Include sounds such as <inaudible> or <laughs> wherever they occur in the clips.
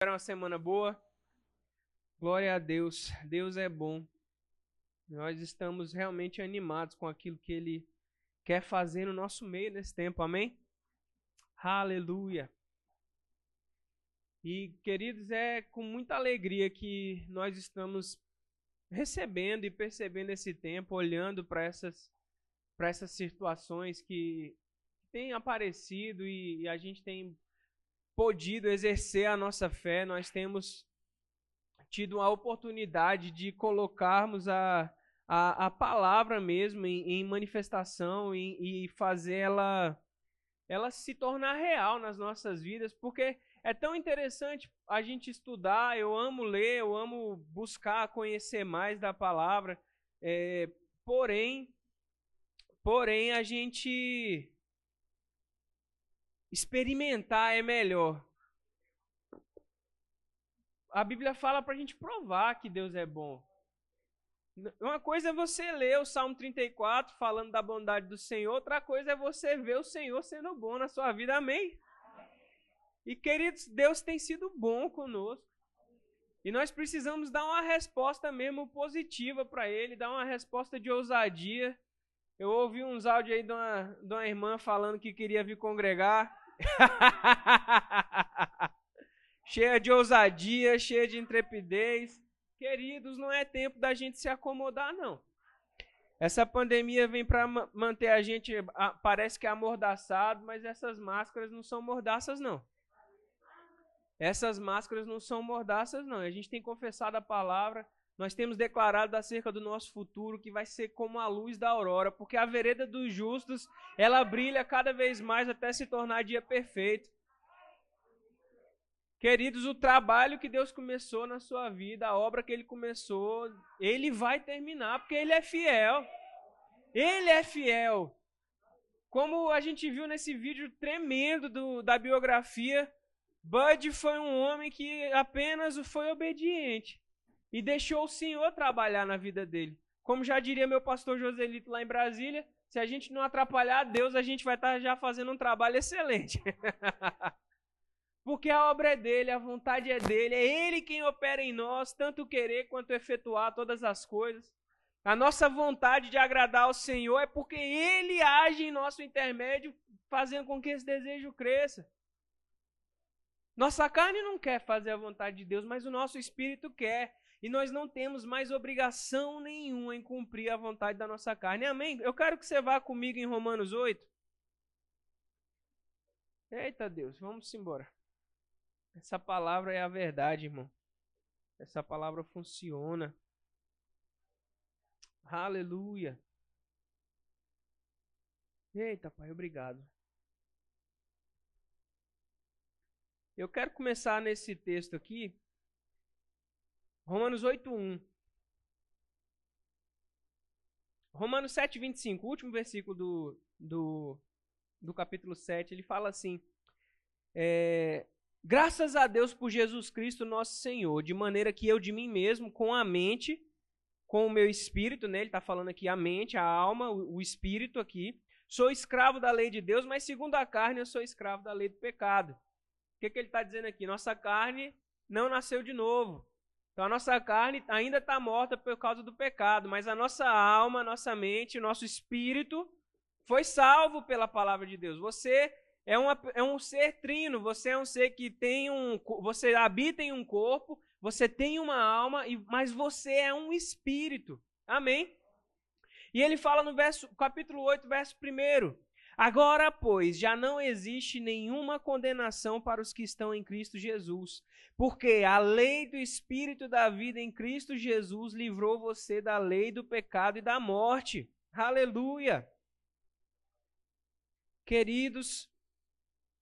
Era uma semana boa. Glória a Deus. Deus é bom. Nós estamos realmente animados com aquilo que Ele quer fazer no nosso meio nesse tempo. Amém? Aleluia. E, queridos, é com muita alegria que nós estamos recebendo e percebendo esse tempo, olhando para essas, essas situações que têm aparecido e, e a gente tem podido exercer a nossa fé, nós temos tido a oportunidade de colocarmos a, a, a palavra mesmo em, em manifestação e, e fazer ela, ela se tornar real nas nossas vidas, porque é tão interessante a gente estudar. Eu amo ler, eu amo buscar conhecer mais da palavra, é, porém, porém a gente experimentar é melhor. A Bíblia fala para a gente provar que Deus é bom. Uma coisa é você ler o Salmo 34 falando da bondade do Senhor, outra coisa é você ver o Senhor sendo bom na sua vida. Amém? E queridos, Deus tem sido bom conosco. E nós precisamos dar uma resposta mesmo positiva para Ele, dar uma resposta de ousadia. Eu ouvi uns áudios aí de uma, de uma irmã falando que queria vir congregar. <laughs> cheia de ousadia, cheia de intrepidez. Queridos, não é tempo da gente se acomodar, não. Essa pandemia vem para manter a gente, parece que amordaçado, mas essas máscaras não são mordaças, não. Essas máscaras não são mordaças, não. A gente tem confessado a palavra, nós temos declarado acerca do nosso futuro que vai ser como a luz da aurora, porque a vereda dos justos, ela brilha cada vez mais até se tornar dia perfeito. Queridos, o trabalho que Deus começou na sua vida, a obra que ele começou, ele vai terminar, porque ele é fiel. Ele é fiel. Como a gente viu nesse vídeo tremendo do, da biografia, Bud foi um homem que apenas foi obediente e deixou o Senhor trabalhar na vida dele. Como já diria meu pastor Joselito lá em Brasília, se a gente não atrapalhar Deus, a gente vai estar já fazendo um trabalho excelente. <laughs> Porque a obra é dele, a vontade é dele, é ele quem opera em nós, tanto querer quanto efetuar todas as coisas. A nossa vontade de agradar ao Senhor é porque ele age em nosso intermédio, fazendo com que esse desejo cresça. Nossa carne não quer fazer a vontade de Deus, mas o nosso espírito quer. E nós não temos mais obrigação nenhuma em cumprir a vontade da nossa carne. Amém? Eu quero que você vá comigo em Romanos 8. Eita Deus, vamos embora. Essa palavra é a verdade, irmão. Essa palavra funciona. Aleluia. Eita, Pai, obrigado. Eu quero começar nesse texto aqui, Romanos 8:1. Romanos 7:25, o último versículo do, do, do capítulo 7, ele fala assim: é, Graças a Deus por Jesus Cristo, nosso Senhor, de maneira que eu de mim mesmo, com a mente, com o meu espírito, né? Ele está falando aqui a mente, a alma, o, o espírito aqui. Sou escravo da lei de Deus, mas segundo a carne eu sou escravo da lei do pecado. O que, que ele está dizendo aqui? Nossa carne não nasceu de novo. Então a nossa carne ainda está morta por causa do pecado, mas a nossa alma, a nossa mente, o nosso espírito foi salvo pela palavra de Deus. Você é, uma, é um ser trino, você é um ser que tem um. Você habita em um corpo, você tem uma alma, mas você é um espírito. Amém? E ele fala no verso, capítulo 8, verso 1. Agora, pois, já não existe nenhuma condenação para os que estão em Cristo Jesus, porque a lei do Espírito da vida em Cristo Jesus livrou você da lei do pecado e da morte. Aleluia! Queridos,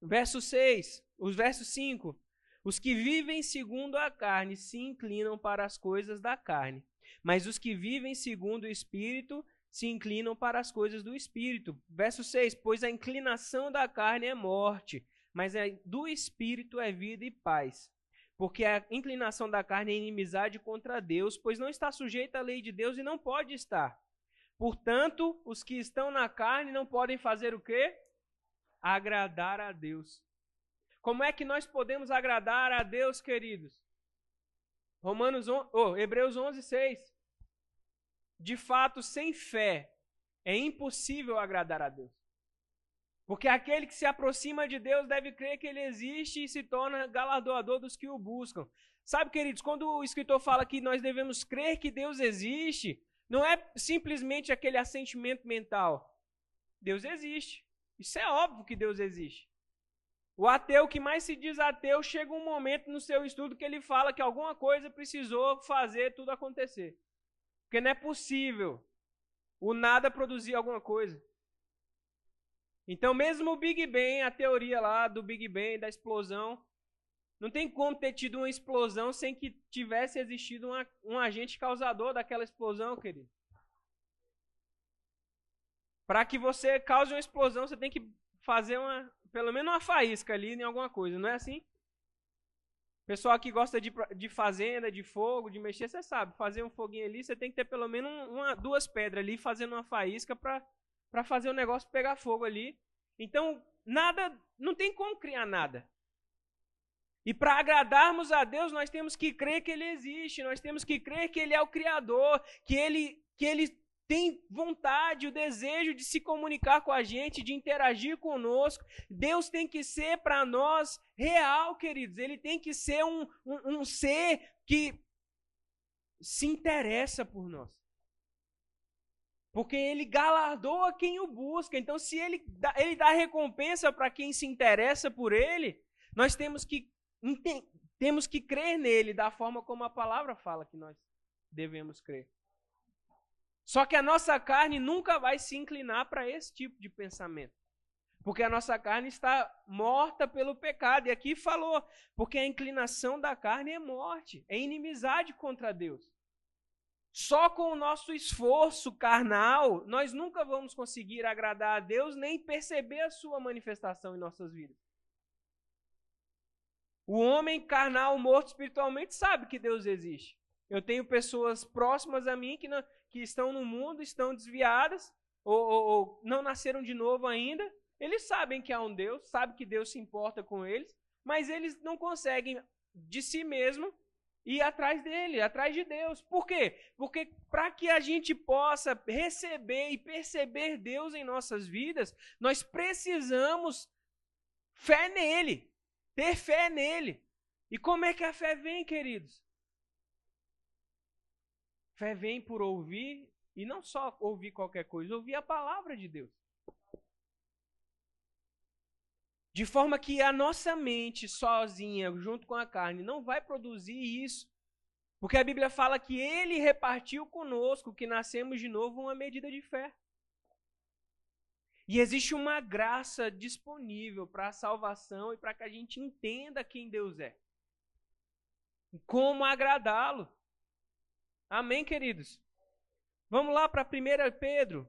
verso 6, os versos 5. Os que vivem segundo a carne se inclinam para as coisas da carne, mas os que vivem segundo o Espírito se inclinam para as coisas do espírito. Verso 6: Pois a inclinação da carne é morte, mas a do espírito é vida e paz. Porque a inclinação da carne é inimizade contra Deus, pois não está sujeita à lei de Deus e não pode estar. Portanto, os que estão na carne não podem fazer o quê? Agradar a Deus. Como é que nós podemos agradar a Deus, queridos? Romanos oh, Hebreus 11, 6. De fato, sem fé, é impossível agradar a Deus. Porque aquele que se aproxima de Deus deve crer que ele existe e se torna galardoador dos que o buscam. Sabe, queridos, quando o escritor fala que nós devemos crer que Deus existe, não é simplesmente aquele assentimento mental. Deus existe. Isso é óbvio que Deus existe. O ateu que mais se diz ateu chega um momento no seu estudo que ele fala que alguma coisa precisou fazer tudo acontecer. Porque não é possível o nada produzir alguma coisa. Então, mesmo o Big Bang, a teoria lá do Big Bang, da explosão, não tem como ter tido uma explosão sem que tivesse existido uma, um agente causador daquela explosão, querido. Para que você cause uma explosão, você tem que fazer uma, pelo menos uma faísca ali em alguma coisa, não é assim? Pessoal que gosta de, de fazenda, de fogo, de mexer, você sabe, fazer um foguinho ali, você tem que ter pelo menos uma, duas pedras ali fazendo uma faísca para fazer o negócio pegar fogo ali. Então, nada, não tem como criar nada. E para agradarmos a Deus, nós temos que crer que Ele existe, nós temos que crer que Ele é o Criador, que Ele, que Ele tem vontade, o desejo de se comunicar com a gente, de interagir conosco. Deus tem que ser para nós real, queridos. Ele tem que ser um, um, um, ser que se interessa por nós. Porque ele galardoa quem o busca. Então, se ele dá, ele dá recompensa para quem se interessa por ele, nós temos que temos que crer nele da forma como a palavra fala que nós devemos crer. Só que a nossa carne nunca vai se inclinar para esse tipo de pensamento. Porque a nossa carne está morta pelo pecado. E aqui falou, porque a inclinação da carne é morte, é inimizade contra Deus. Só com o nosso esforço carnal, nós nunca vamos conseguir agradar a Deus nem perceber a sua manifestação em nossas vidas. O homem carnal, morto espiritualmente, sabe que Deus existe. Eu tenho pessoas próximas a mim que, não, que estão no mundo, estão desviadas, ou, ou, ou, não nasceram de novo ainda. Eles sabem que há um Deus, sabem que Deus se importa com eles, mas eles não conseguem de si mesmo ir atrás dele, atrás de Deus. Por quê? Porque para que a gente possa receber e perceber Deus em nossas vidas, nós precisamos fé nele. Ter fé nele. E como é que a fé vem, queridos? Fé vem por ouvir, e não só ouvir qualquer coisa, ouvir a palavra de Deus. De forma que a nossa mente sozinha, junto com a carne, não vai produzir isso. Porque a Bíblia fala que ele repartiu conosco, que nascemos de novo, uma medida de fé. E existe uma graça disponível para a salvação e para que a gente entenda quem Deus é. Como agradá-lo. Amém, queridos? Vamos lá para 1 Pedro.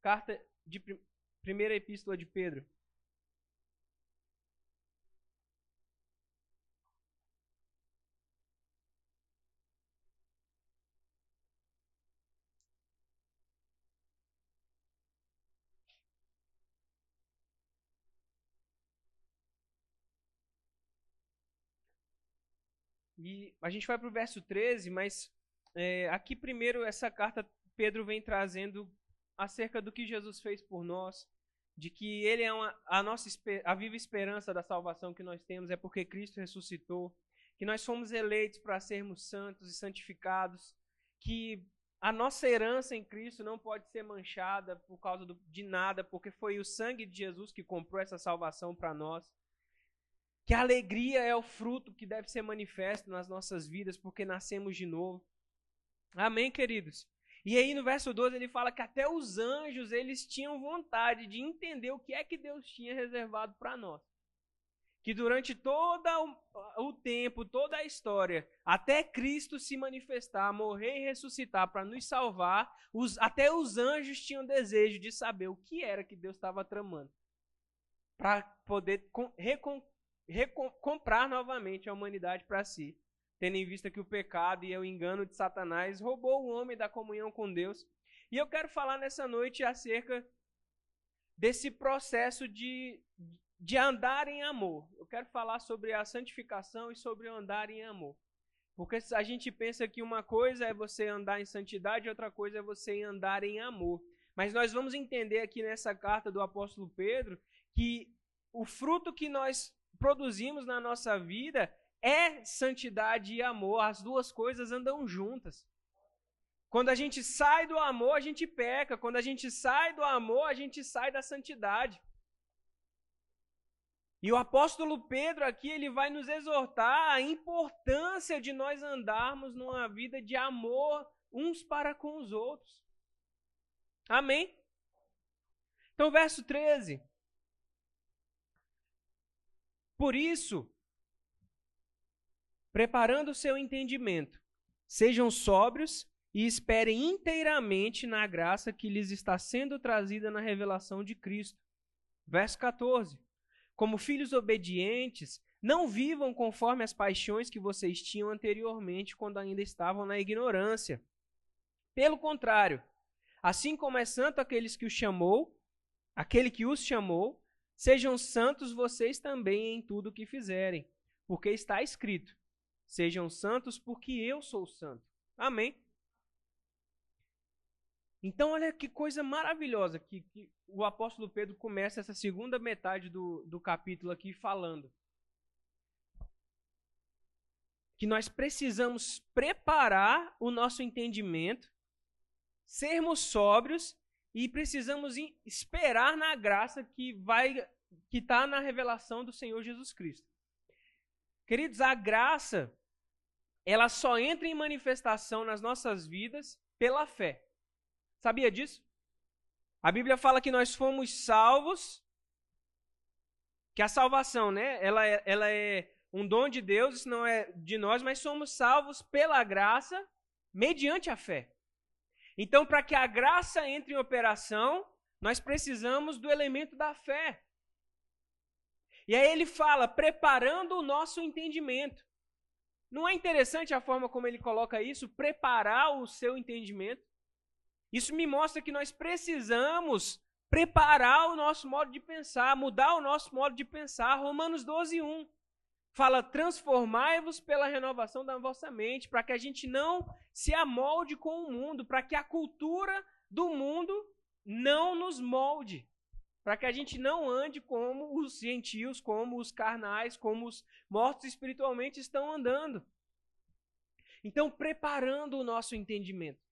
Carta de primeira epístola de Pedro. E a gente vai para o verso 13, mas é, aqui primeiro essa carta Pedro vem trazendo acerca do que Jesus fez por nós, de que ele é uma, a nossa a viva esperança da salvação que nós temos é porque Cristo ressuscitou, que nós fomos eleitos para sermos santos e santificados, que a nossa herança em Cristo não pode ser manchada por causa do, de nada, porque foi o sangue de Jesus que comprou essa salvação para nós que a alegria é o fruto que deve ser manifesto nas nossas vidas, porque nascemos de novo. Amém, queridos? E aí no verso 12 ele fala que até os anjos eles tinham vontade de entender o que é que Deus tinha reservado para nós. Que durante todo o tempo, toda a história, até Cristo se manifestar, morrer e ressuscitar para nos salvar, os, até os anjos tinham desejo de saber o que era que Deus estava tramando. Para poder reconquistar comprar novamente a humanidade para si, tendo em vista que o pecado e o engano de Satanás roubou o homem da comunhão com Deus. E eu quero falar nessa noite acerca desse processo de, de andar em amor. Eu quero falar sobre a santificação e sobre andar em amor. Porque a gente pensa que uma coisa é você andar em santidade, outra coisa é você andar em amor. Mas nós vamos entender aqui nessa carta do apóstolo Pedro que o fruto que nós produzimos na nossa vida é santidade e amor. As duas coisas andam juntas. Quando a gente sai do amor, a gente peca. Quando a gente sai do amor, a gente sai da santidade. E o apóstolo Pedro aqui, ele vai nos exortar a importância de nós andarmos numa vida de amor uns para com os outros. Amém? Então, verso 13. Por isso, preparando o seu entendimento, sejam sóbrios e esperem inteiramente na graça que lhes está sendo trazida na revelação de Cristo. Verso 14. Como filhos obedientes, não vivam conforme as paixões que vocês tinham anteriormente quando ainda estavam na ignorância. Pelo contrário, assim como é santo aqueles que o chamou, aquele que os chamou, sejam santos vocês também em tudo o que fizerem, porque está escrito: Sejam santos porque eu sou santo. Amém. Então, olha que coisa maravilhosa que, que o apóstolo Pedro começa essa segunda metade do, do capítulo aqui falando. Que nós precisamos preparar o nosso entendimento, sermos sóbrios e precisamos esperar na graça que vai que está na revelação do Senhor Jesus Cristo. Queridos, a graça ela só entra em manifestação nas nossas vidas pela fé. Sabia disso? A Bíblia fala que nós fomos salvos, que a salvação, né? Ela é, ela é um dom de Deus, isso não é de nós, mas somos salvos pela graça, mediante a fé. Então, para que a graça entre em operação, nós precisamos do elemento da fé. E aí ele fala, preparando o nosso entendimento. Não é interessante a forma como ele coloca isso? Preparar o seu entendimento. Isso me mostra que nós precisamos preparar o nosso modo de pensar, mudar o nosso modo de pensar. Romanos 12, 1 fala: transformai-vos pela renovação da vossa mente, para que a gente não se amolde com o mundo, para que a cultura do mundo não nos molde, para que a gente não ande como os gentios, como os carnais, como os mortos espiritualmente estão andando. Então, preparando o nosso entendimento.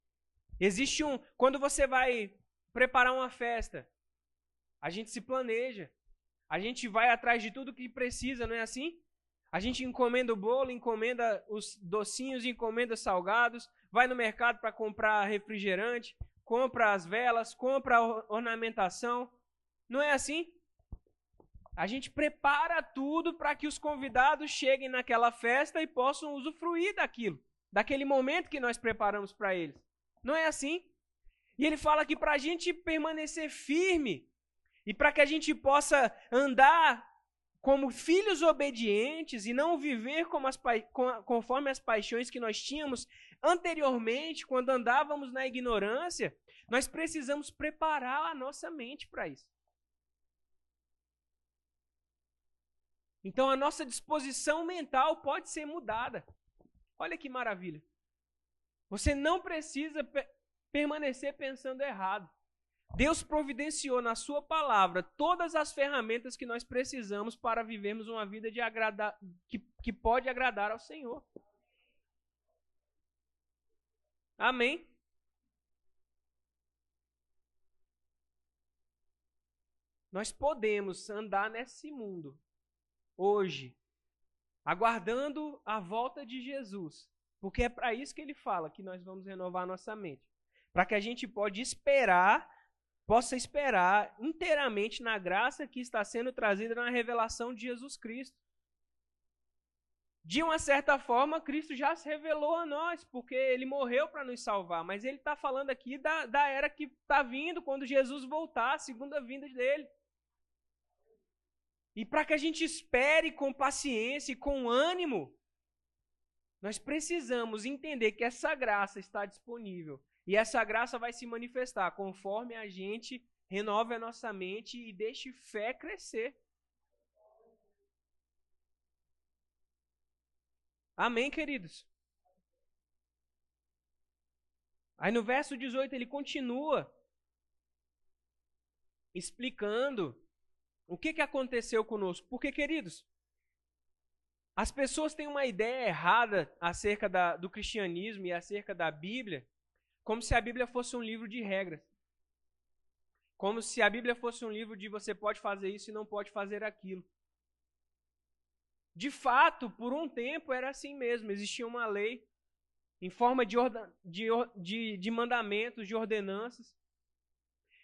Existe um. Quando você vai preparar uma festa, a gente se planeja. A gente vai atrás de tudo que precisa, não é assim? A gente encomenda o bolo, encomenda os docinhos, encomenda salgados, vai no mercado para comprar refrigerante, compra as velas, compra a ornamentação. Não é assim? A gente prepara tudo para que os convidados cheguem naquela festa e possam usufruir daquilo, daquele momento que nós preparamos para eles. Não é assim? E ele fala que para a gente permanecer firme e para que a gente possa andar como filhos obedientes e não viver como as, conforme as paixões que nós tínhamos anteriormente, quando andávamos na ignorância, nós precisamos preparar a nossa mente para isso. Então a nossa disposição mental pode ser mudada. Olha que maravilha. Você não precisa pe permanecer pensando errado. Deus providenciou na Sua palavra todas as ferramentas que nós precisamos para vivermos uma vida de agradar, que, que pode agradar ao Senhor. Amém? Nós podemos andar nesse mundo hoje, aguardando a volta de Jesus, porque é para isso que ele fala que nós vamos renovar nossa mente. Para que a gente pode esperar, possa esperar inteiramente na graça que está sendo trazida na revelação de Jesus Cristo. De uma certa forma, Cristo já se revelou a nós, porque ele morreu para nos salvar. Mas ele está falando aqui da, da era que está vindo, quando Jesus voltar, a segunda vinda dele. E para que a gente espere com paciência e com ânimo, nós precisamos entender que essa graça está disponível E essa graça vai se manifestar conforme a gente renove a nossa mente e deixe fé crescer. Amém, queridos? Aí no verso 18 ele continua explicando o que, que aconteceu conosco. Porque, queridos, as pessoas têm uma ideia errada acerca da, do cristianismo e acerca da Bíblia, como se a Bíblia fosse um livro de regras. Como se a Bíblia fosse um livro de você pode fazer isso e não pode fazer aquilo. De fato, por um tempo era assim mesmo, existia uma lei em forma de, de, de, de mandamentos, de ordenanças.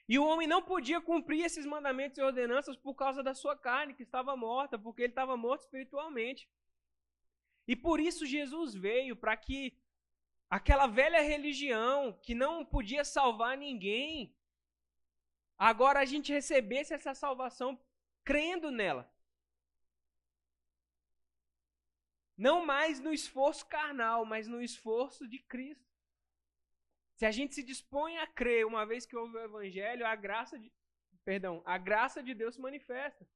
E o homem não podia cumprir esses mandamentos e ordenanças por causa da sua carne, que estava morta, porque ele estava morto espiritualmente. E por isso Jesus veio para que aquela velha religião que não podia salvar ninguém, agora a gente recebesse essa salvação crendo nela. Não mais no esforço carnal, mas no esforço de Cristo. Se a gente se dispõe a crer, uma vez que houve o evangelho, a graça de, perdão, a graça de Deus se manifesta.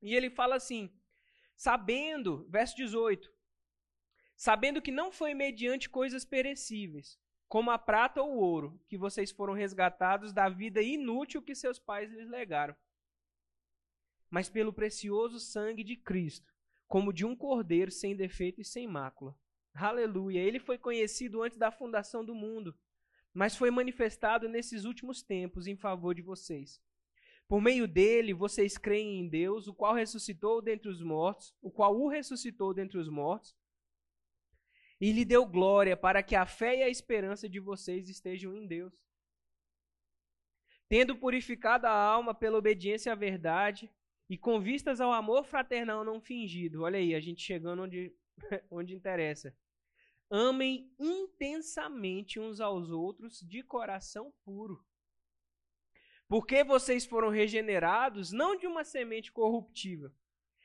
E ele fala assim: sabendo, verso 18, sabendo que não foi mediante coisas perecíveis, como a prata ou o ouro, que vocês foram resgatados da vida inútil que seus pais lhes legaram, mas pelo precioso sangue de Cristo, como de um cordeiro sem defeito e sem mácula. Aleluia! Ele foi conhecido antes da fundação do mundo, mas foi manifestado nesses últimos tempos em favor de vocês. Por meio dele, vocês creem em Deus, o qual ressuscitou dentre os mortos, o qual o ressuscitou dentre os mortos, e lhe deu glória para que a fé e a esperança de vocês estejam em Deus. Tendo purificado a alma pela obediência à verdade, e com vistas ao amor fraternal não fingido. Olha aí, a gente chegando onde, <laughs> onde interessa. Amem intensamente uns aos outros de coração puro. Porque vocês foram regenerados não de uma semente corruptível,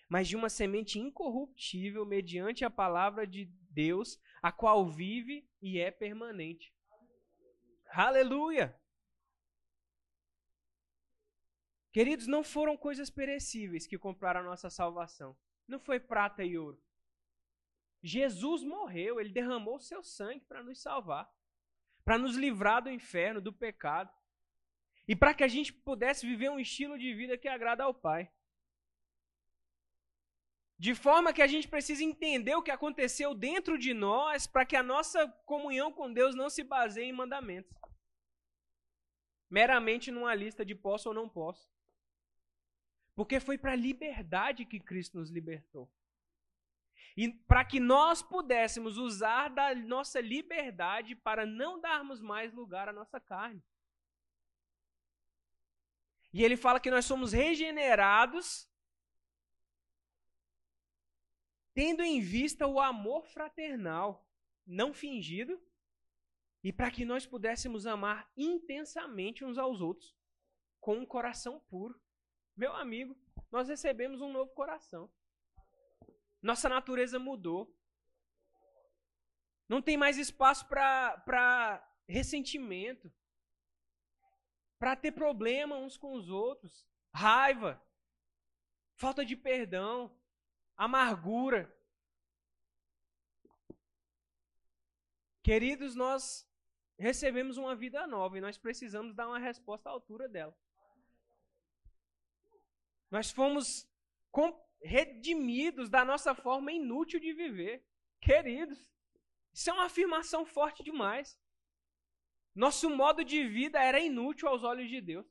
mas de uma semente incorruptível mediante a palavra de Deus, a qual vive e é permanente. Aleluia! Queridos, não foram coisas perecíveis que compraram a nossa salvação. Não foi prata e ouro. Jesus morreu, ele derramou seu sangue para nos salvar, para nos livrar do inferno, do pecado, e para que a gente pudesse viver um estilo de vida que agrada ao Pai. De forma que a gente precisa entender o que aconteceu dentro de nós para que a nossa comunhão com Deus não se baseie em mandamentos. Meramente numa lista de posso ou não posso. Porque foi para a liberdade que Cristo nos libertou. E para que nós pudéssemos usar da nossa liberdade para não darmos mais lugar à nossa carne. E ele fala que nós somos regenerados tendo em vista o amor fraternal, não fingido, e para que nós pudéssemos amar intensamente uns aos outros, com um coração puro. Meu amigo, nós recebemos um novo coração. Nossa natureza mudou. Não tem mais espaço para ressentimento, para ter problema uns com os outros, raiva, falta de perdão, amargura. Queridos, nós recebemos uma vida nova e nós precisamos dar uma resposta à altura dela. Nós fomos redimidos da nossa forma inútil de viver. Queridos, isso é uma afirmação forte demais. Nosso modo de vida era inútil aos olhos de Deus.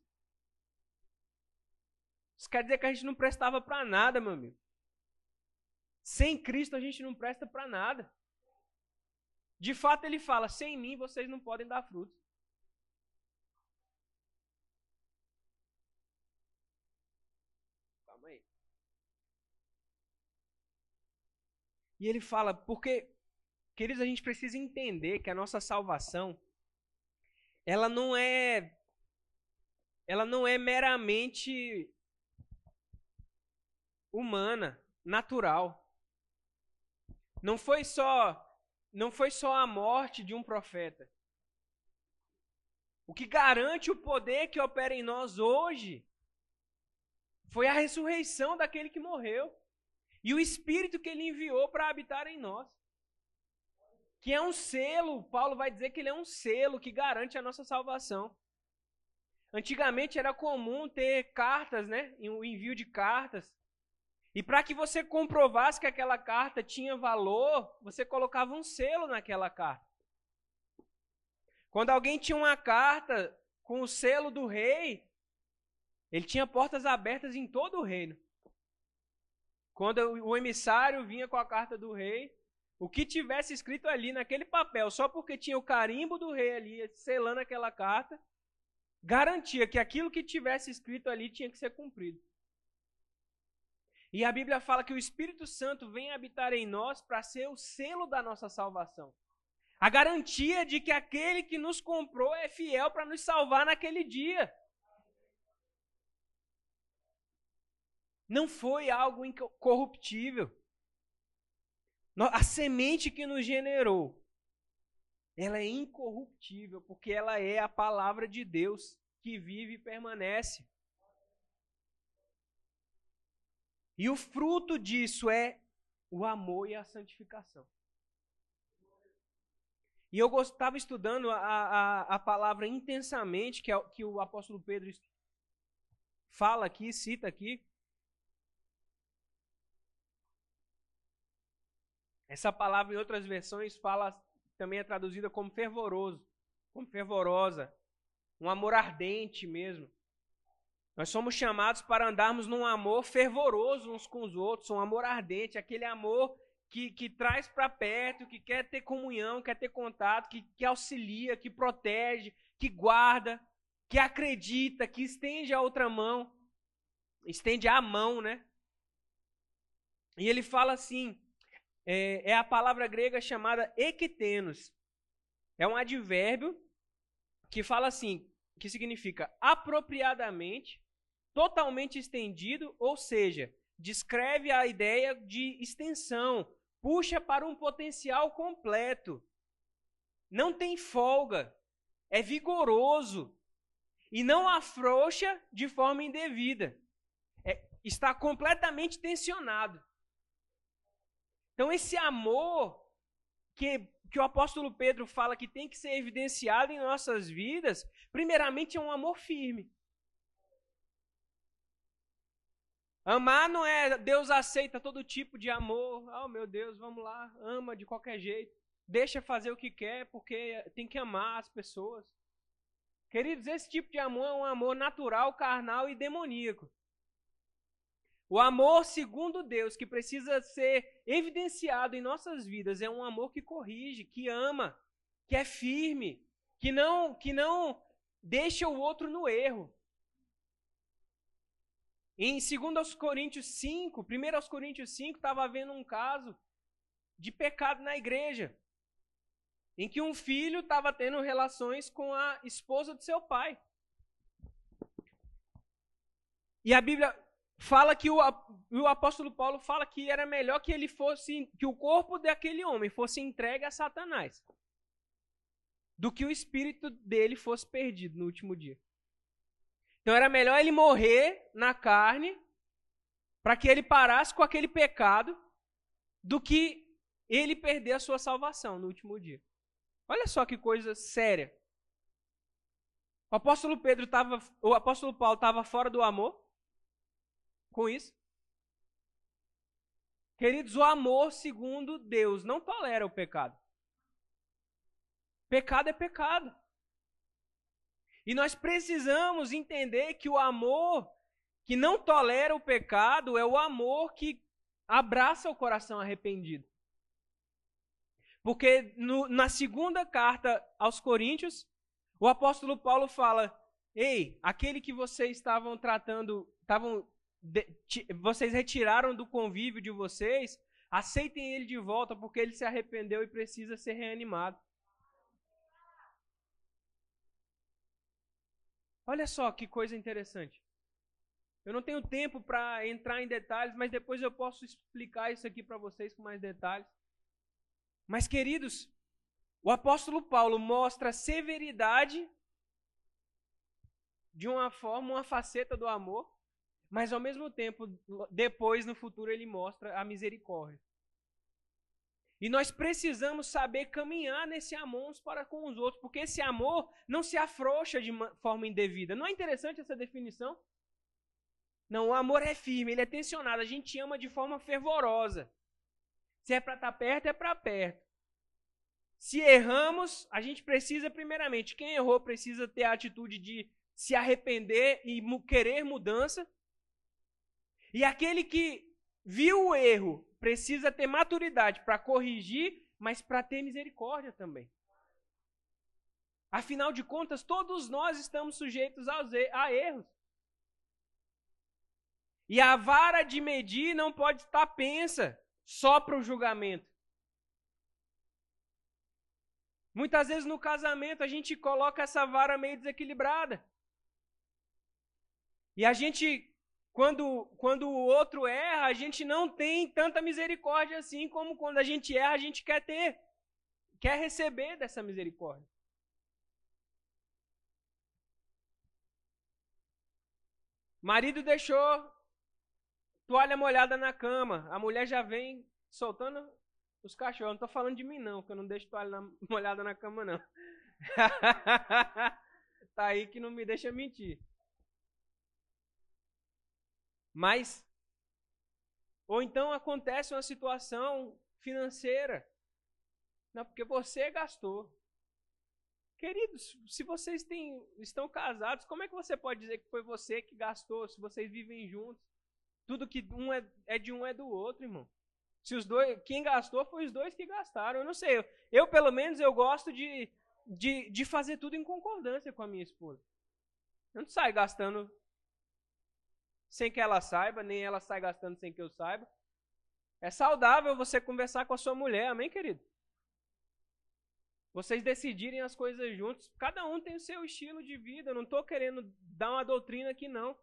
Isso quer dizer que a gente não prestava para nada, meu amigo. Sem Cristo a gente não presta para nada. De fato, ele fala: sem mim vocês não podem dar frutos. E ele fala, porque, queridos, a gente precisa entender que a nossa salvação, ela não é, ela não é meramente humana, natural. Não foi só, não foi só a morte de um profeta. o que garante o poder que opera em nós hoje, foi a ressurreição daquele que morreu e o Espírito que ele enviou para habitar em nós. Que é um selo, Paulo vai dizer que ele é um selo que garante a nossa salvação. Antigamente era comum ter cartas, né? O envio de cartas. E para que você comprovasse que aquela carta tinha valor, você colocava um selo naquela carta. Quando alguém tinha uma carta com o selo do rei, ele tinha portas abertas em todo o reino. Quando o emissário vinha com a carta do rei, o que tivesse escrito ali naquele papel, só porque tinha o carimbo do rei ali selando aquela carta, garantia que aquilo que tivesse escrito ali tinha que ser cumprido. E a Bíblia fala que o Espírito Santo vem habitar em nós para ser o selo da nossa salvação. A garantia de que aquele que nos comprou é fiel para nos salvar naquele dia. Não foi algo incorruptível. A semente que nos generou, ela é incorruptível, porque ela é a palavra de Deus que vive e permanece. E o fruto disso é o amor e a santificação. E eu estava estudando a, a, a palavra intensamente, que, é, que o apóstolo Pedro fala aqui, cita aqui. Essa palavra em outras versões fala também é traduzida como fervoroso, como fervorosa, um amor ardente mesmo. Nós somos chamados para andarmos num amor fervoroso uns com os outros, um amor ardente, aquele amor que, que traz para perto, que quer ter comunhão, quer ter contato, que, que auxilia, que protege, que guarda, que acredita, que estende a outra mão, estende a mão, né? E ele fala assim: é, é a palavra grega chamada ektenos. É um advérbio que fala assim, que significa apropriadamente, totalmente estendido, ou seja, descreve a ideia de extensão, puxa para um potencial completo. Não tem folga, é vigoroso e não afrouxa de forma indevida. É, está completamente tensionado. Então, esse amor que, que o apóstolo Pedro fala que tem que ser evidenciado em nossas vidas, primeiramente é um amor firme. Amar não é Deus aceita todo tipo de amor. Oh, meu Deus, vamos lá, ama de qualquer jeito. Deixa fazer o que quer, porque tem que amar as pessoas. Queridos, esse tipo de amor é um amor natural, carnal e demoníaco. O amor segundo Deus, que precisa ser evidenciado em nossas vidas, é um amor que corrige, que ama, que é firme, que não, que não deixa o outro no erro. Em 2 Coríntios 5, 1 Coríntios 5, estava havendo um caso de pecado na igreja, em que um filho estava tendo relações com a esposa do seu pai. E a Bíblia fala que o, o apóstolo Paulo fala que era melhor que ele fosse, que o corpo daquele homem fosse entregue a Satanás, do que o espírito dele fosse perdido no último dia. Então era melhor ele morrer na carne para que ele parasse com aquele pecado do que ele perder a sua salvação no último dia. Olha só que coisa séria. O apóstolo Pedro estava, o apóstolo Paulo estava fora do amor com isso. Queridos, o amor segundo Deus não tolera o pecado. Pecado é pecado. E nós precisamos entender que o amor que não tolera o pecado é o amor que abraça o coração arrependido. Porque no, na segunda carta aos Coríntios, o apóstolo Paulo fala: Ei, aquele que vocês estavam tratando, estavam vocês retiraram do convívio de vocês, aceitem ele de volta, porque ele se arrependeu e precisa ser reanimado. Olha só que coisa interessante. Eu não tenho tempo para entrar em detalhes, mas depois eu posso explicar isso aqui para vocês com mais detalhes. Mas, queridos, o apóstolo Paulo mostra severidade de uma forma, uma faceta do amor, mas ao mesmo tempo, depois no futuro ele mostra a misericórdia. E nós precisamos saber caminhar nesse amor uns para com os outros, porque esse amor não se afrouxa de forma indevida. Não é interessante essa definição? Não, o amor é firme, ele é tensionado, a gente ama de forma fervorosa. Se é para estar tá perto, é para perto. Se erramos, a gente precisa, primeiramente, quem errou precisa ter a atitude de se arrepender e querer mudança. E aquele que viu o erro precisa ter maturidade para corrigir, mas para ter misericórdia também. Afinal de contas, todos nós estamos sujeitos a erros. E a vara de medir não pode estar pensa só para o julgamento. Muitas vezes no casamento a gente coloca essa vara meio desequilibrada. E a gente, quando, quando o outro erra, a gente não tem tanta misericórdia assim como quando a gente erra, a gente quer ter, quer receber dessa misericórdia. Marido deixou toalha molhada na cama. A mulher já vem soltando os cachorros. Não tô falando de mim, não, que eu não deixo toalha <laughs> molhada na cama, não. <laughs> tá aí que não me deixa mentir. Mas, ou então acontece uma situação financeira. Não, porque você gastou. Queridos, se vocês têm, estão casados, como é que você pode dizer que foi você que gastou, se vocês vivem juntos? Tudo que um é, é de um é do outro, irmão. Se os dois, quem gastou foi os dois que gastaram. Eu não sei. Eu, eu pelo menos, eu gosto de, de, de fazer tudo em concordância com a minha esposa. Eu não saio gastando sem que ela saiba, nem ela sai gastando sem que eu saiba. É saudável você conversar com a sua mulher, amém, querido? Vocês decidirem as coisas juntos. Cada um tem o seu estilo de vida. Eu não estou querendo dar uma doutrina aqui, não.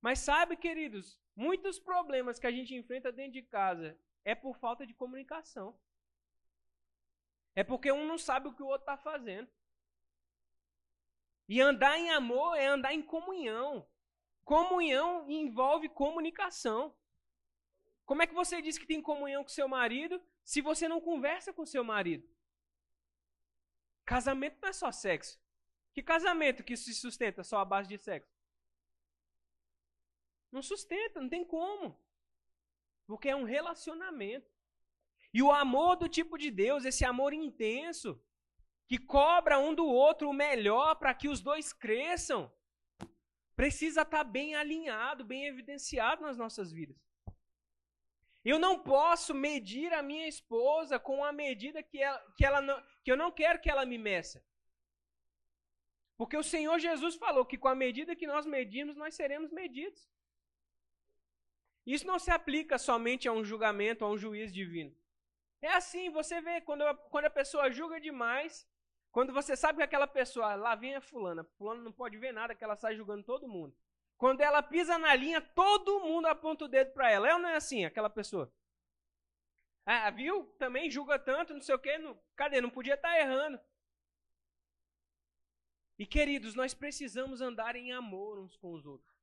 Mas sabe, queridos, muitos problemas que a gente enfrenta dentro de casa é por falta de comunicação. É porque um não sabe o que o outro está fazendo. E andar em amor é andar em comunhão. Comunhão envolve comunicação. Como é que você diz que tem comunhão com seu marido se você não conversa com seu marido? Casamento não é só sexo. Que casamento que se sustenta só à base de sexo? Não sustenta, não tem como. Porque é um relacionamento. E o amor do tipo de Deus, esse amor intenso, que cobra um do outro o melhor para que os dois cresçam, precisa estar tá bem alinhado, bem evidenciado nas nossas vidas. Eu não posso medir a minha esposa com a medida que, ela, que, ela não, que eu não quero que ela me meça. Porque o Senhor Jesus falou que com a medida que nós medirmos, nós seremos medidos. Isso não se aplica somente a um julgamento, a um juiz divino. É assim, você vê, quando, quando a pessoa julga demais, quando você sabe que aquela pessoa, lá vem a fulana, fulana não pode ver nada, que ela sai julgando todo mundo. Quando ela pisa na linha, todo mundo aponta o dedo para ela. É ou não é assim, aquela pessoa? Ah, viu? Também julga tanto, não sei o quê. Não, cadê? Não podia estar tá errando. E queridos, nós precisamos andar em amor uns com os outros.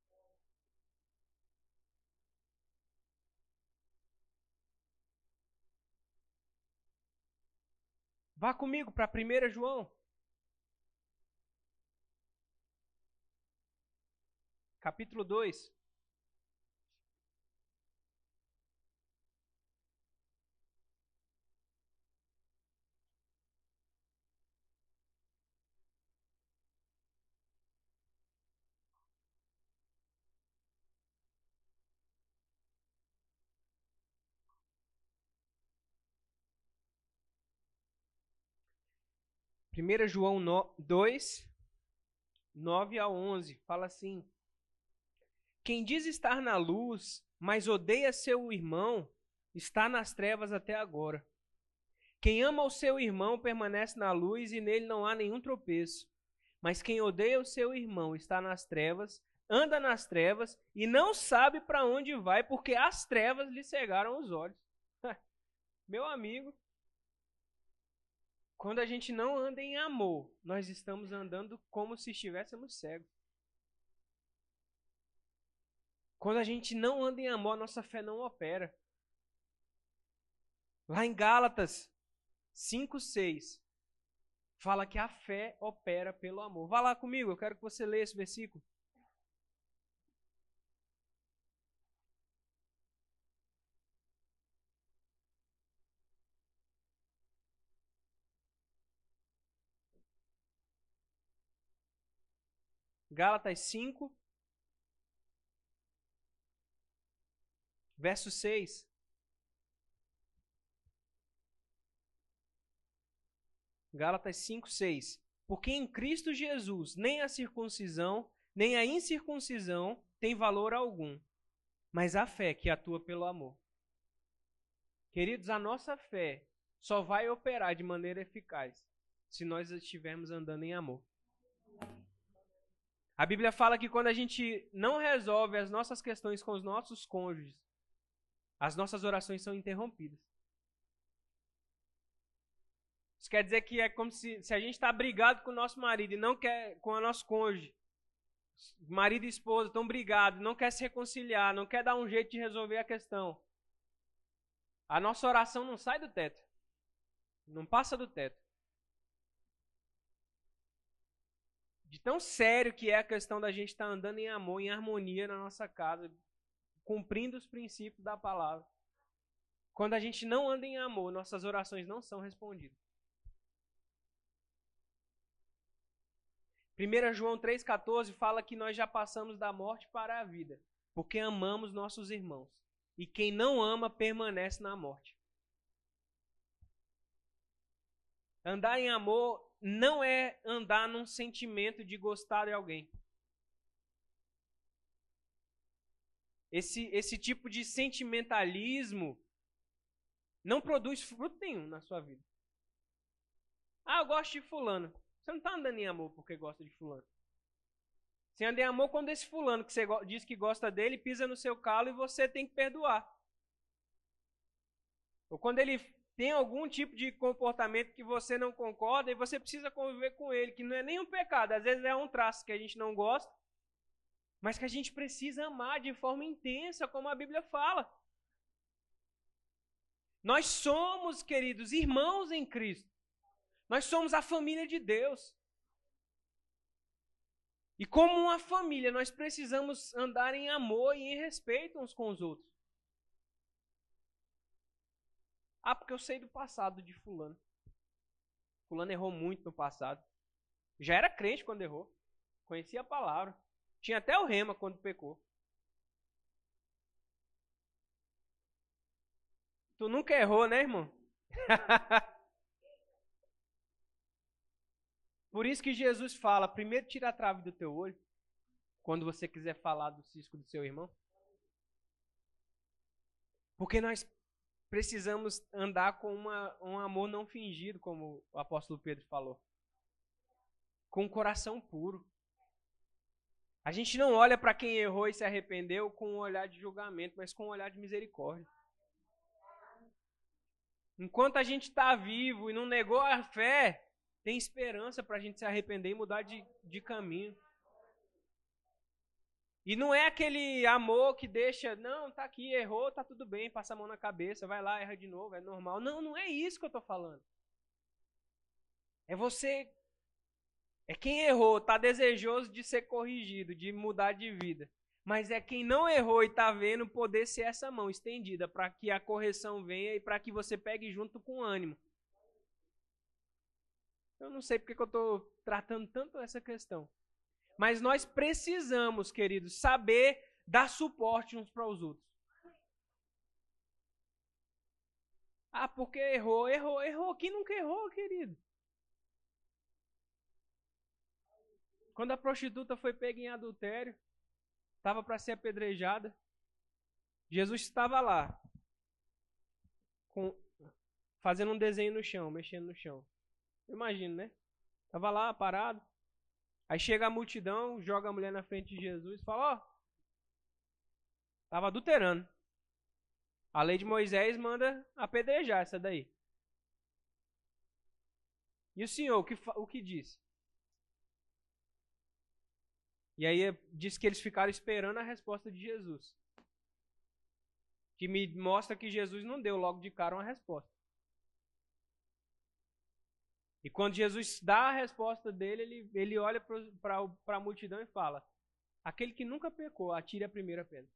Vá comigo para 1 João. Capítulo 2. Primeira João 2, 9 a 11, fala assim: quem diz estar na luz, mas odeia seu irmão, está nas trevas até agora. Quem ama o seu irmão permanece na luz e nele não há nenhum tropeço. Mas quem odeia o seu irmão está nas trevas, anda nas trevas e não sabe para onde vai, porque as trevas lhe cegaram os olhos. <laughs> Meu amigo, quando a gente não anda em amor, nós estamos andando como se estivéssemos cegos. Quando a gente não anda em amor, a nossa fé não opera. Lá em Gálatas 5, 6, fala que a fé opera pelo amor. Vá lá comigo, eu quero que você leia esse versículo. Gálatas 5, verso 6. Gálatas 5, 6. Porque em Cristo Jesus nem a circuncisão, nem a incircuncisão tem valor algum, mas a fé que atua pelo amor. Queridos, a nossa fé só vai operar de maneira eficaz se nós estivermos andando em amor. A Bíblia fala que quando a gente não resolve as nossas questões com os nossos cônjuges, as nossas orações são interrompidas. Isso quer dizer que é como se, se a gente está brigado com o nosso marido e não quer, com o nosso cônjuge, marido e esposa estão brigados, não quer se reconciliar, não quer dar um jeito de resolver a questão. A nossa oração não sai do teto. Não passa do teto. De tão sério que é a questão da gente estar tá andando em amor, em harmonia na nossa casa, cumprindo os princípios da palavra. Quando a gente não anda em amor, nossas orações não são respondidas. 1 João 3,14 fala que nós já passamos da morte para a vida, porque amamos nossos irmãos. E quem não ama permanece na morte. Andar em amor não é andar num sentimento de gostar de alguém. Esse, esse tipo de sentimentalismo não produz fruto nenhum na sua vida. Ah, eu gosto de fulano. Você não está andando em amor porque gosta de fulano. Você anda em amor quando esse fulano que você diz que gosta dele pisa no seu calo e você tem que perdoar. Ou quando ele tem algum tipo de comportamento que você não concorda e você precisa conviver com ele, que não é nem um pecado, às vezes é um traço que a gente não gosta, mas que a gente precisa amar de forma intensa, como a Bíblia fala. Nós somos, queridos, irmãos em Cristo. Nós somos a família de Deus. E como uma família, nós precisamos andar em amor e em respeito uns com os outros. Ah, porque eu sei do passado de fulano. Fulano errou muito no passado. Já era crente quando errou. Conhecia a palavra. Tinha até o rema quando pecou. Tu nunca errou, né, irmão? <laughs> Por isso que Jesus fala: primeiro tira a trave do teu olho, quando você quiser falar do cisco do seu irmão. Porque nós precisamos andar com uma, um amor não fingido, como o apóstolo Pedro falou. Com um coração puro. A gente não olha para quem errou e se arrependeu com um olhar de julgamento, mas com um olhar de misericórdia. Enquanto a gente está vivo e não negou a fé, tem esperança para a gente se arrepender e mudar de, de caminho. E não é aquele amor que deixa, não, tá aqui, errou, tá tudo bem, passa a mão na cabeça, vai lá, erra de novo, é normal. Não, não é isso que eu tô falando. É você é quem errou, tá desejoso de ser corrigido, de mudar de vida. Mas é quem não errou e tá vendo poder ser essa mão estendida para que a correção venha e para que você pegue junto com ânimo. Eu não sei porque que eu estou tratando tanto essa questão. Mas nós precisamos, queridos, saber dar suporte uns para os outros. Ah, porque errou, errou, errou. Quem nunca errou, querido? Quando a prostituta foi pega em adultério, estava para ser apedrejada, Jesus estava lá, com, fazendo um desenho no chão, mexendo no chão. Imagina, né? Estava lá parado. Aí chega a multidão, joga a mulher na frente de Jesus e fala: Ó, estava adulterando. A lei de Moisés manda apedrejar essa daí. E o Senhor, o que, o que disse? E aí diz que eles ficaram esperando a resposta de Jesus. Que me mostra que Jesus não deu logo de cara uma resposta. E quando Jesus dá a resposta dele, ele, ele olha para a multidão e fala: Aquele que nunca pecou, atire a primeira pedra.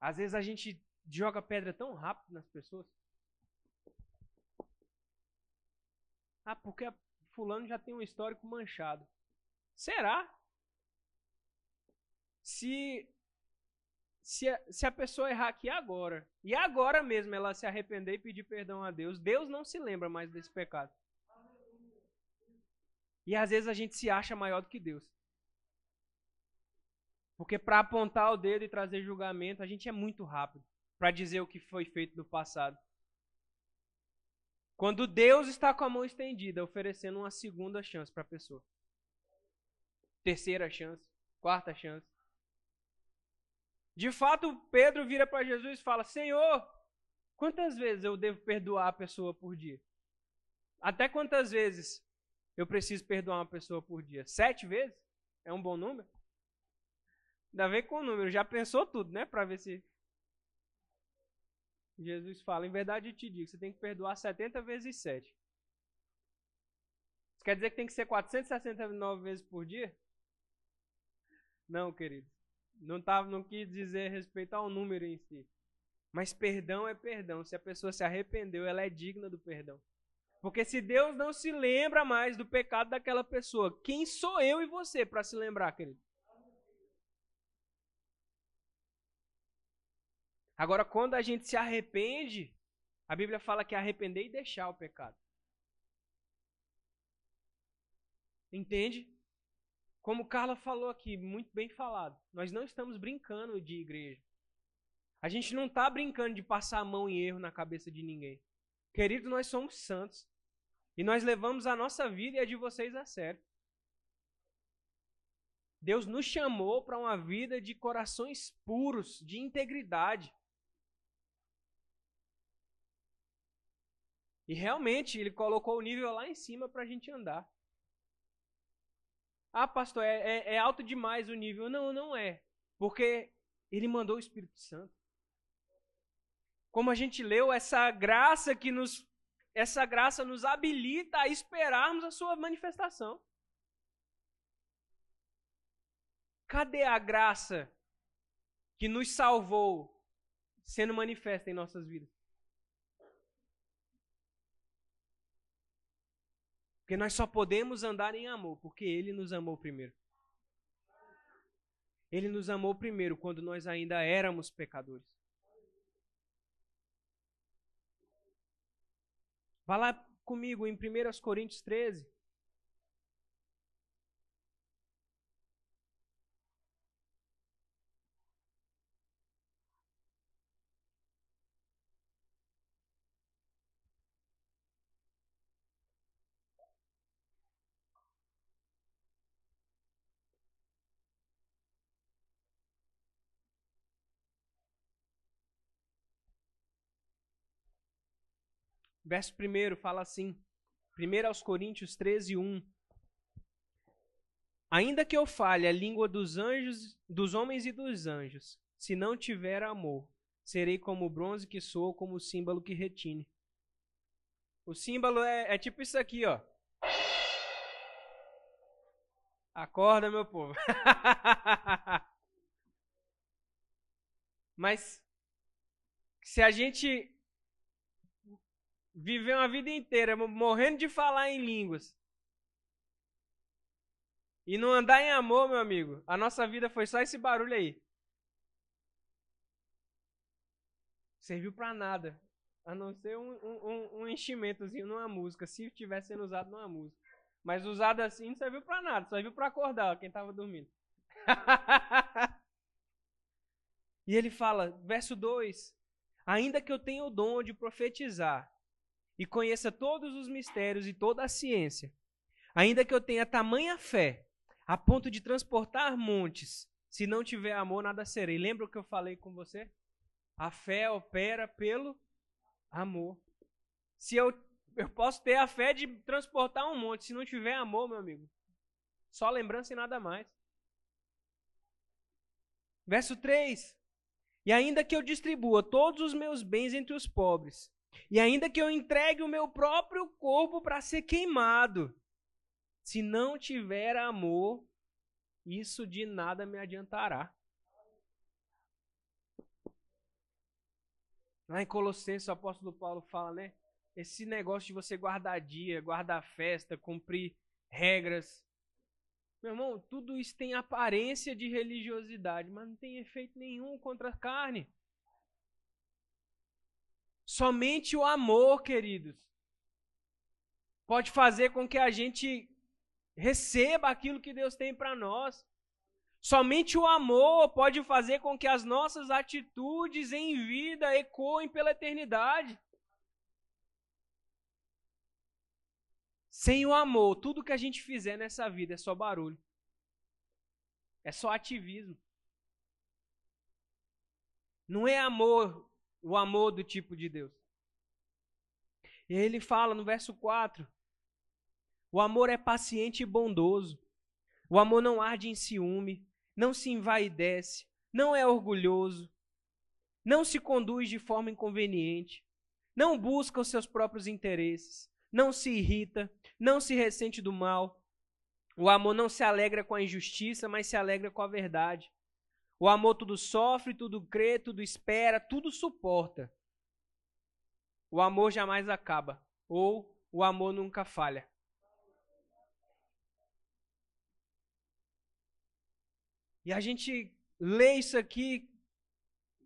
Às vezes a gente joga pedra tão rápido nas pessoas. Ah, porque fulano já tem um histórico manchado. Será? Se se a, se a pessoa errar aqui agora, e agora mesmo ela se arrepender e pedir perdão a Deus, Deus não se lembra mais desse pecado. E às vezes a gente se acha maior do que Deus. Porque para apontar o dedo e trazer julgamento, a gente é muito rápido para dizer o que foi feito no passado. Quando Deus está com a mão estendida, oferecendo uma segunda chance para a pessoa. Terceira chance, quarta chance. De fato, Pedro vira para Jesus e fala: Senhor, quantas vezes eu devo perdoar a pessoa por dia? Até quantas vezes eu preciso perdoar uma pessoa por dia? Sete vezes? É um bom número? Ainda vem com o número, já pensou tudo, né? Para ver se. Jesus fala: Em verdade eu te digo, você tem que perdoar 70 vezes 7. Isso quer dizer que tem que ser 469 vezes por dia? Não, querido. Não, tava, não quis dizer respeito ao número em si. Mas perdão é perdão. Se a pessoa se arrependeu, ela é digna do perdão. Porque se Deus não se lembra mais do pecado daquela pessoa, quem sou eu e você para se lembrar, querido? Agora, quando a gente se arrepende, a Bíblia fala que é arrepender e deixar o pecado. Entende? Como Carla falou aqui, muito bem falado, nós não estamos brincando de igreja. A gente não está brincando de passar a mão em erro na cabeça de ninguém. Querido, nós somos santos. E nós levamos a nossa vida e a de vocês a sério. Deus nos chamou para uma vida de corações puros, de integridade. E realmente, Ele colocou o nível lá em cima para a gente andar. Ah, pastor, é, é, é alto demais o nível. Não, não é. Porque ele mandou o Espírito Santo. Como a gente leu, essa graça que nos essa graça nos habilita a esperarmos a sua manifestação. Cadê a graça que nos salvou sendo manifesta em nossas vidas? Porque nós só podemos andar em amor porque Ele nos amou primeiro. Ele nos amou primeiro quando nós ainda éramos pecadores. Vá lá comigo em 1 Coríntios 13. Verso 1 fala assim, 1 aos Coríntios 13, 1. Ainda que eu fale a língua dos anjos, dos homens e dos anjos, se não tiver amor, serei como o bronze que sou, como o símbolo que retine. O símbolo é, é tipo isso aqui, ó. Acorda, meu povo. <laughs> Mas se a gente viver uma vida inteira morrendo de falar em línguas e não andar em amor, meu amigo, a nossa vida foi só esse barulho aí. Serviu para nada, a não ser um, um, um enchimentozinho numa música, se tivesse sendo usado numa música. Mas usado assim não serviu para nada, só serviu para acordar quem estava dormindo. <laughs> e ele fala, verso 2: Ainda que eu tenha o dom de profetizar e conheça todos os mistérios e toda a ciência, ainda que eu tenha tamanha fé, a ponto de transportar montes, se não tiver amor, nada serei. Lembra o que eu falei com você? A fé opera pelo amor. Se eu eu posso ter a fé de transportar um monte. Se não tiver amor, meu amigo, só lembrança e nada mais. Verso 3: E ainda que eu distribua todos os meus bens entre os pobres, e ainda que eu entregue o meu próprio corpo para ser queimado, se não tiver amor, isso de nada me adiantará. Lá em Colossenses, o apóstolo Paulo fala, né? Esse negócio de você guardar dia, guardar festa, cumprir regras. Meu irmão, tudo isso tem aparência de religiosidade, mas não tem efeito nenhum contra a carne. Somente o amor, queridos, pode fazer com que a gente receba aquilo que Deus tem para nós. Somente o amor pode fazer com que as nossas atitudes em vida ecoem pela eternidade. Sem o amor, tudo que a gente fizer nessa vida é só barulho. É só ativismo. Não é amor, o amor do tipo de Deus. E ele fala no verso 4: O amor é paciente e bondoso. O amor não arde em ciúme não se envaidece, não é orgulhoso, não se conduz de forma inconveniente, não busca os seus próprios interesses, não se irrita, não se ressente do mal. O amor não se alegra com a injustiça, mas se alegra com a verdade. O amor tudo sofre, tudo crê, tudo espera, tudo suporta. O amor jamais acaba, ou o amor nunca falha. E a gente lê isso aqui,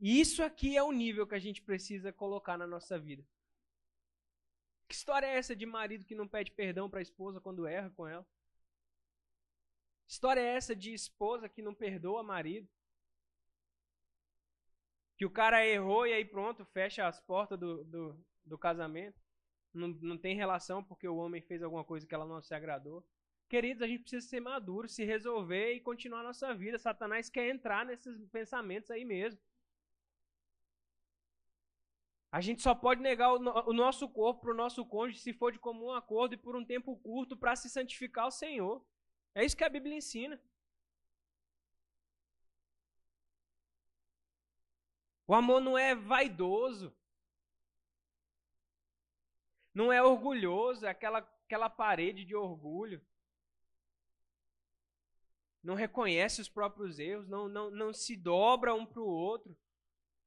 e isso aqui é o nível que a gente precisa colocar na nossa vida. Que história é essa de marido que não pede perdão para a esposa quando erra com ela? História é essa de esposa que não perdoa marido? Que o cara errou e aí pronto, fecha as portas do, do, do casamento. Não, não tem relação porque o homem fez alguma coisa que ela não se agradou. Queridos, a gente precisa ser maduro, se resolver e continuar a nossa vida. Satanás quer entrar nesses pensamentos aí mesmo. A gente só pode negar o, no, o nosso corpo para o nosso cônjuge se for de comum acordo e por um tempo curto para se santificar ao Senhor. É isso que a Bíblia ensina. O amor não é vaidoso. Não é orgulhoso, é aquela, aquela parede de orgulho não reconhece os próprios erros, não, não, não se dobra um para o outro,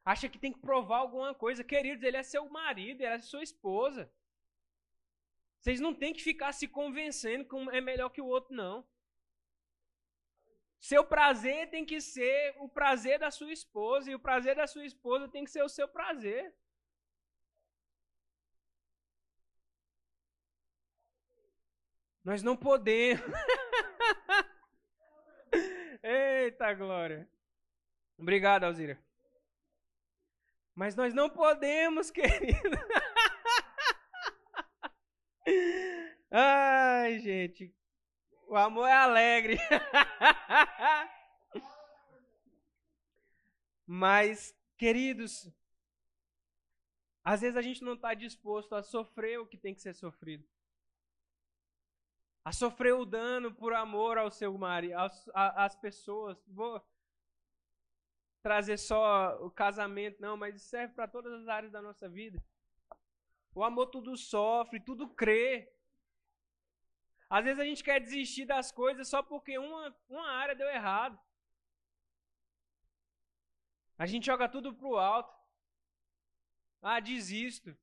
acha que tem que provar alguma coisa. Queridos, ele é seu marido, ela é sua esposa. Vocês não têm que ficar se convencendo que um é melhor que o outro, não. Seu prazer tem que ser o prazer da sua esposa, e o prazer da sua esposa tem que ser o seu prazer. Nós não podemos. <laughs> Eita glória. Obrigado, Alzira. Mas nós não podemos, <laughs> querido. Ai, gente. O amor é alegre. <laughs> Mas, queridos, às vezes a gente não está disposto a sofrer o que tem que ser sofrido a sofrer o dano por amor ao seu marido, às pessoas. Vou trazer só o casamento, não, mas serve para todas as áreas da nossa vida. O amor tudo sofre, tudo crê. Às vezes a gente quer desistir das coisas só porque uma, uma área deu errado. A gente joga tudo pro alto. Ah, desisto.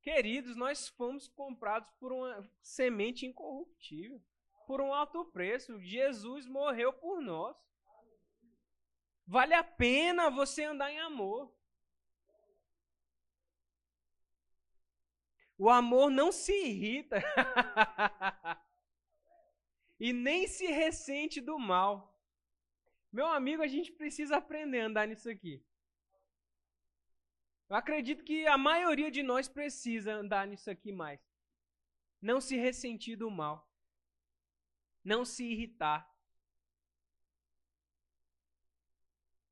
Queridos, nós fomos comprados por uma semente incorruptível, por um alto preço. Jesus morreu por nós. Vale a pena você andar em amor. O amor não se irrita <laughs> e nem se ressente do mal. Meu amigo, a gente precisa aprender a andar nisso aqui. Eu acredito que a maioria de nós precisa andar nisso aqui mais. Não se ressentir do mal. Não se irritar.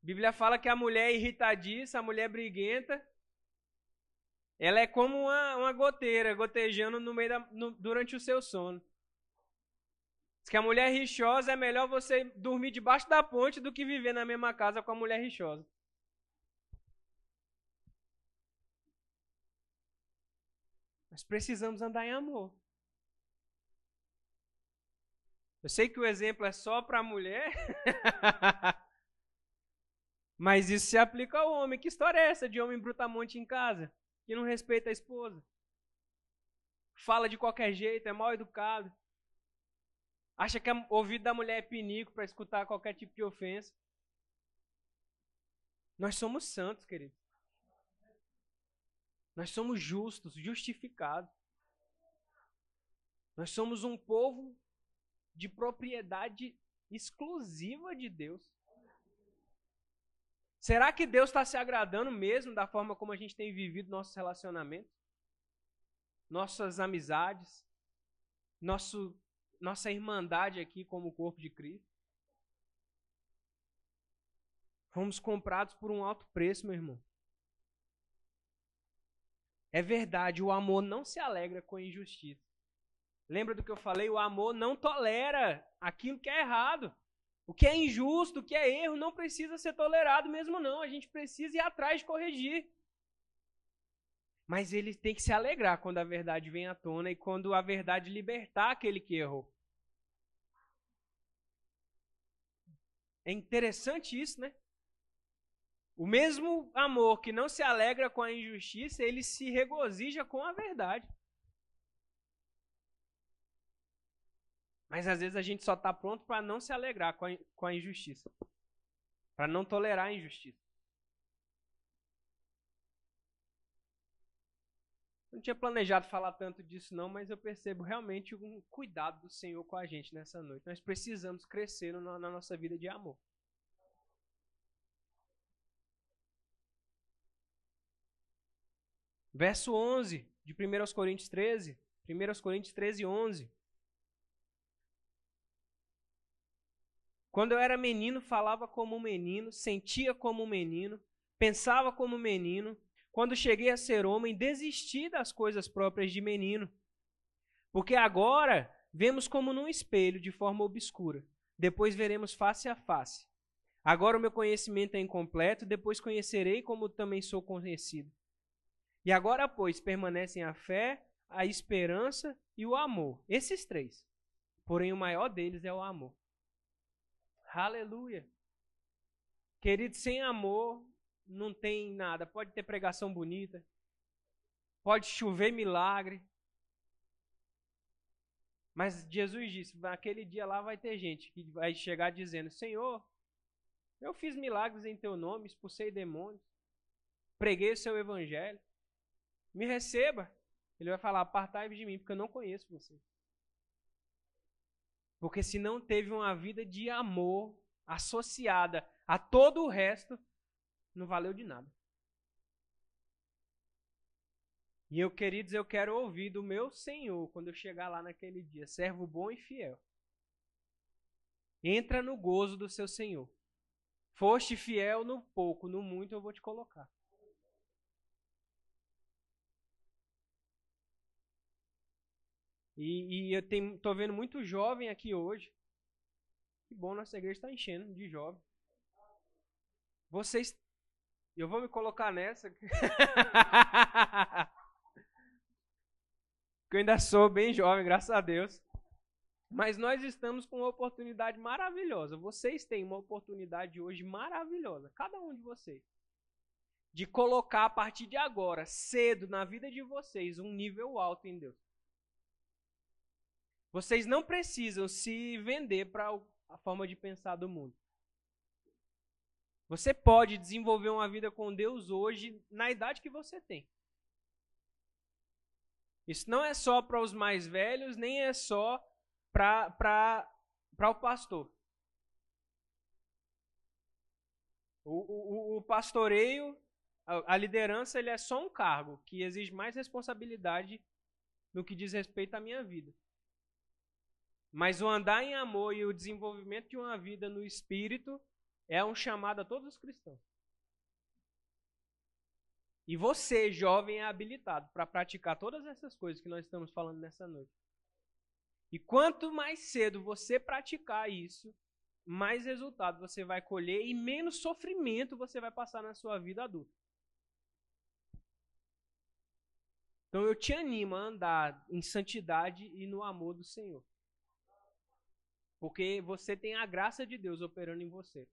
A Bíblia fala que a mulher é irritadiça, a mulher é briguenta. Ela é como uma, uma goteira gotejando no meio da, no, durante o seu sono. Diz que a mulher rixosa é melhor você dormir debaixo da ponte do que viver na mesma casa com a mulher rixosa. Nós precisamos andar em amor. Eu sei que o exemplo é só para a mulher, <laughs> mas isso se aplica ao homem. Que história é essa de homem brutamonte em casa, que não respeita a esposa? Fala de qualquer jeito, é mal educado. Acha que o ouvido da mulher é pinico para escutar qualquer tipo de ofensa. Nós somos santos, querido. Nós somos justos, justificados. Nós somos um povo de propriedade exclusiva de Deus. Será que Deus está se agradando mesmo da forma como a gente tem vivido nossos relacionamentos? Nossas amizades? Nosso, nossa irmandade aqui como corpo de Cristo? Fomos comprados por um alto preço, meu irmão. É verdade, o amor não se alegra com a injustiça. Lembra do que eu falei? O amor não tolera aquilo que é errado. O que é injusto, o que é erro, não precisa ser tolerado mesmo, não. A gente precisa ir atrás de corrigir. Mas ele tem que se alegrar quando a verdade vem à tona e quando a verdade libertar aquele que errou. É interessante isso, né? O mesmo amor que não se alegra com a injustiça, ele se regozija com a verdade. Mas às vezes a gente só está pronto para não se alegrar com a, injustiça. Para não tolerar a injustiça. Não tinha planejado falar tanto disso, não, mas eu percebo realmente um cuidado do Senhor com a gente nessa noite. Nós precisamos crescer no, na nossa vida de amor. Verso 11 de 1 Coríntios 13. 1 Coríntios 13, 11. Quando eu era menino, falava como um menino, sentia como um menino, pensava como um menino. Quando cheguei a ser homem, desisti das coisas próprias de menino. Porque agora vemos como num espelho, de forma obscura. Depois veremos face a face. Agora o meu conhecimento é incompleto, depois conhecerei como também sou conhecido. E agora, pois, permanecem a fé, a esperança e o amor. Esses três. Porém, o maior deles é o amor. Aleluia. Querido, sem amor não tem nada. Pode ter pregação bonita, pode chover milagre. Mas Jesus disse: naquele dia lá vai ter gente que vai chegar dizendo: Senhor, eu fiz milagres em teu nome, expulsei demônios, preguei o seu evangelho, me receba. Ele vai falar: Apartai-vos de mim, porque eu não conheço você. Porque se não teve uma vida de amor associada a todo o resto, não valeu de nada. E eu, queridos, eu quero ouvir do meu Senhor quando eu chegar lá naquele dia, servo bom e fiel. Entra no gozo do seu Senhor. Foste fiel no pouco, no muito eu vou te colocar. E, e eu tenho, tô vendo muito jovem aqui hoje. Que bom, nossa igreja está enchendo de jovem. Vocês. Eu vou me colocar nessa. <laughs> que eu ainda sou bem jovem, graças a Deus. Mas nós estamos com uma oportunidade maravilhosa. Vocês têm uma oportunidade hoje maravilhosa, cada um de vocês, de colocar a partir de agora, cedo na vida de vocês, um nível alto em Deus. Vocês não precisam se vender para a forma de pensar do mundo. Você pode desenvolver uma vida com Deus hoje, na idade que você tem. Isso não é só para os mais velhos, nem é só para o pastor. O, o, o pastoreio, a, a liderança, ele é só um cargo que exige mais responsabilidade no que diz respeito à minha vida. Mas o andar em amor e o desenvolvimento de uma vida no espírito é um chamado a todos os cristãos. E você, jovem, é habilitado para praticar todas essas coisas que nós estamos falando nessa noite. E quanto mais cedo você praticar isso, mais resultado você vai colher e menos sofrimento você vai passar na sua vida adulta. Então eu te animo a andar em santidade e no amor do Senhor. Porque você tem a graça de Deus operando em você.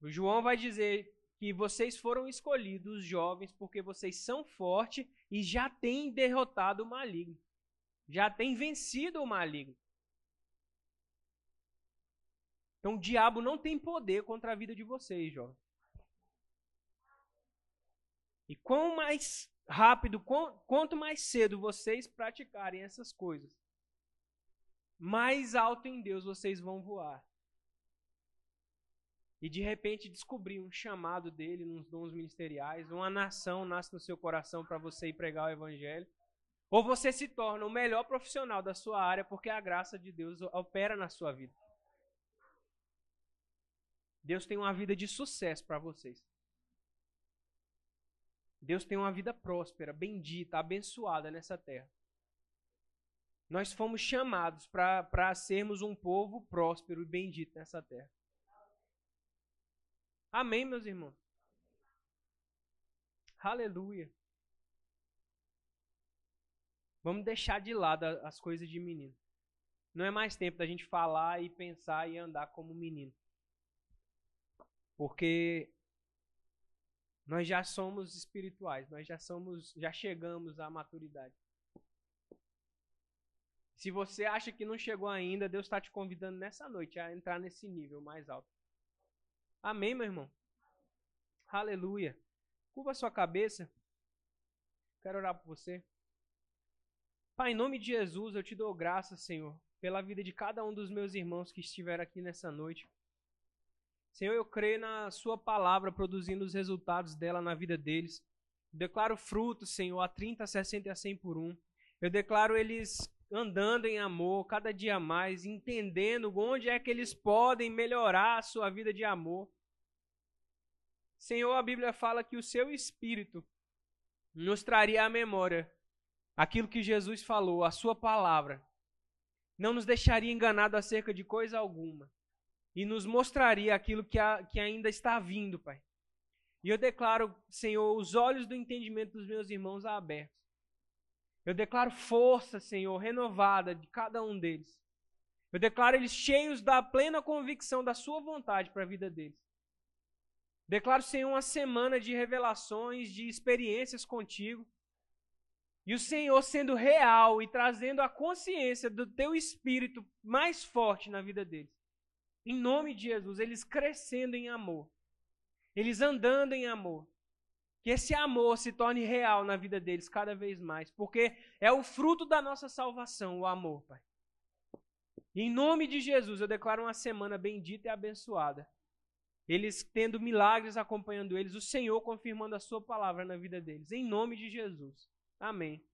O João vai dizer que vocês foram escolhidos, jovens, porque vocês são fortes e já têm derrotado o maligno. Já têm vencido o maligno. Então o diabo não tem poder contra a vida de vocês, jovens. E quanto mais rápido, quanto mais cedo vocês praticarem essas coisas, mais alto em Deus vocês vão voar. E de repente descobrir um chamado dele nos dons ministeriais, uma nação nasce no seu coração para você ir pregar o evangelho. Ou você se torna o melhor profissional da sua área porque a graça de Deus opera na sua vida. Deus tem uma vida de sucesso para vocês. Deus tem uma vida próspera, bendita, abençoada nessa terra. Nós fomos chamados para sermos um povo próspero e bendito nessa terra. Amém, meus irmãos? Aleluia. Vamos deixar de lado as coisas de menino. Não é mais tempo da gente falar e pensar e andar como menino. Porque nós já somos espirituais, nós já somos, já chegamos à maturidade. Se você acha que não chegou ainda, Deus está te convidando nessa noite a entrar nesse nível mais alto. Amém, meu irmão? Aleluia. Curva sua cabeça. Quero orar por você. Pai, em nome de Jesus, eu te dou graças, Senhor, pela vida de cada um dos meus irmãos que estiveram aqui nessa noite. Senhor, eu creio na Sua palavra produzindo os resultados dela na vida deles. declaro frutos, Senhor, a 30, a 60 e a 100 por um. Eu declaro eles andando em amor cada dia mais, entendendo onde é que eles podem melhorar a sua vida de amor. Senhor, a Bíblia fala que o seu Espírito nos traria à memória aquilo que Jesus falou, a sua palavra. Não nos deixaria enganado acerca de coisa alguma e nos mostraria aquilo que, a, que ainda está vindo, Pai. E eu declaro, Senhor, os olhos do entendimento dos meus irmãos abertos. Eu declaro força, Senhor, renovada de cada um deles. Eu declaro eles cheios da plena convicção da Sua vontade para a vida deles. Declaro, Senhor, uma semana de revelações, de experiências contigo. E o Senhor sendo real e trazendo a consciência do teu espírito mais forte na vida deles. Em nome de Jesus, eles crescendo em amor. Eles andando em amor. Que esse amor se torne real na vida deles cada vez mais. Porque é o fruto da nossa salvação, o amor, Pai. Em nome de Jesus, eu declaro uma semana bendita e abençoada. Eles tendo milagres acompanhando eles, o Senhor confirmando a sua palavra na vida deles. Em nome de Jesus. Amém.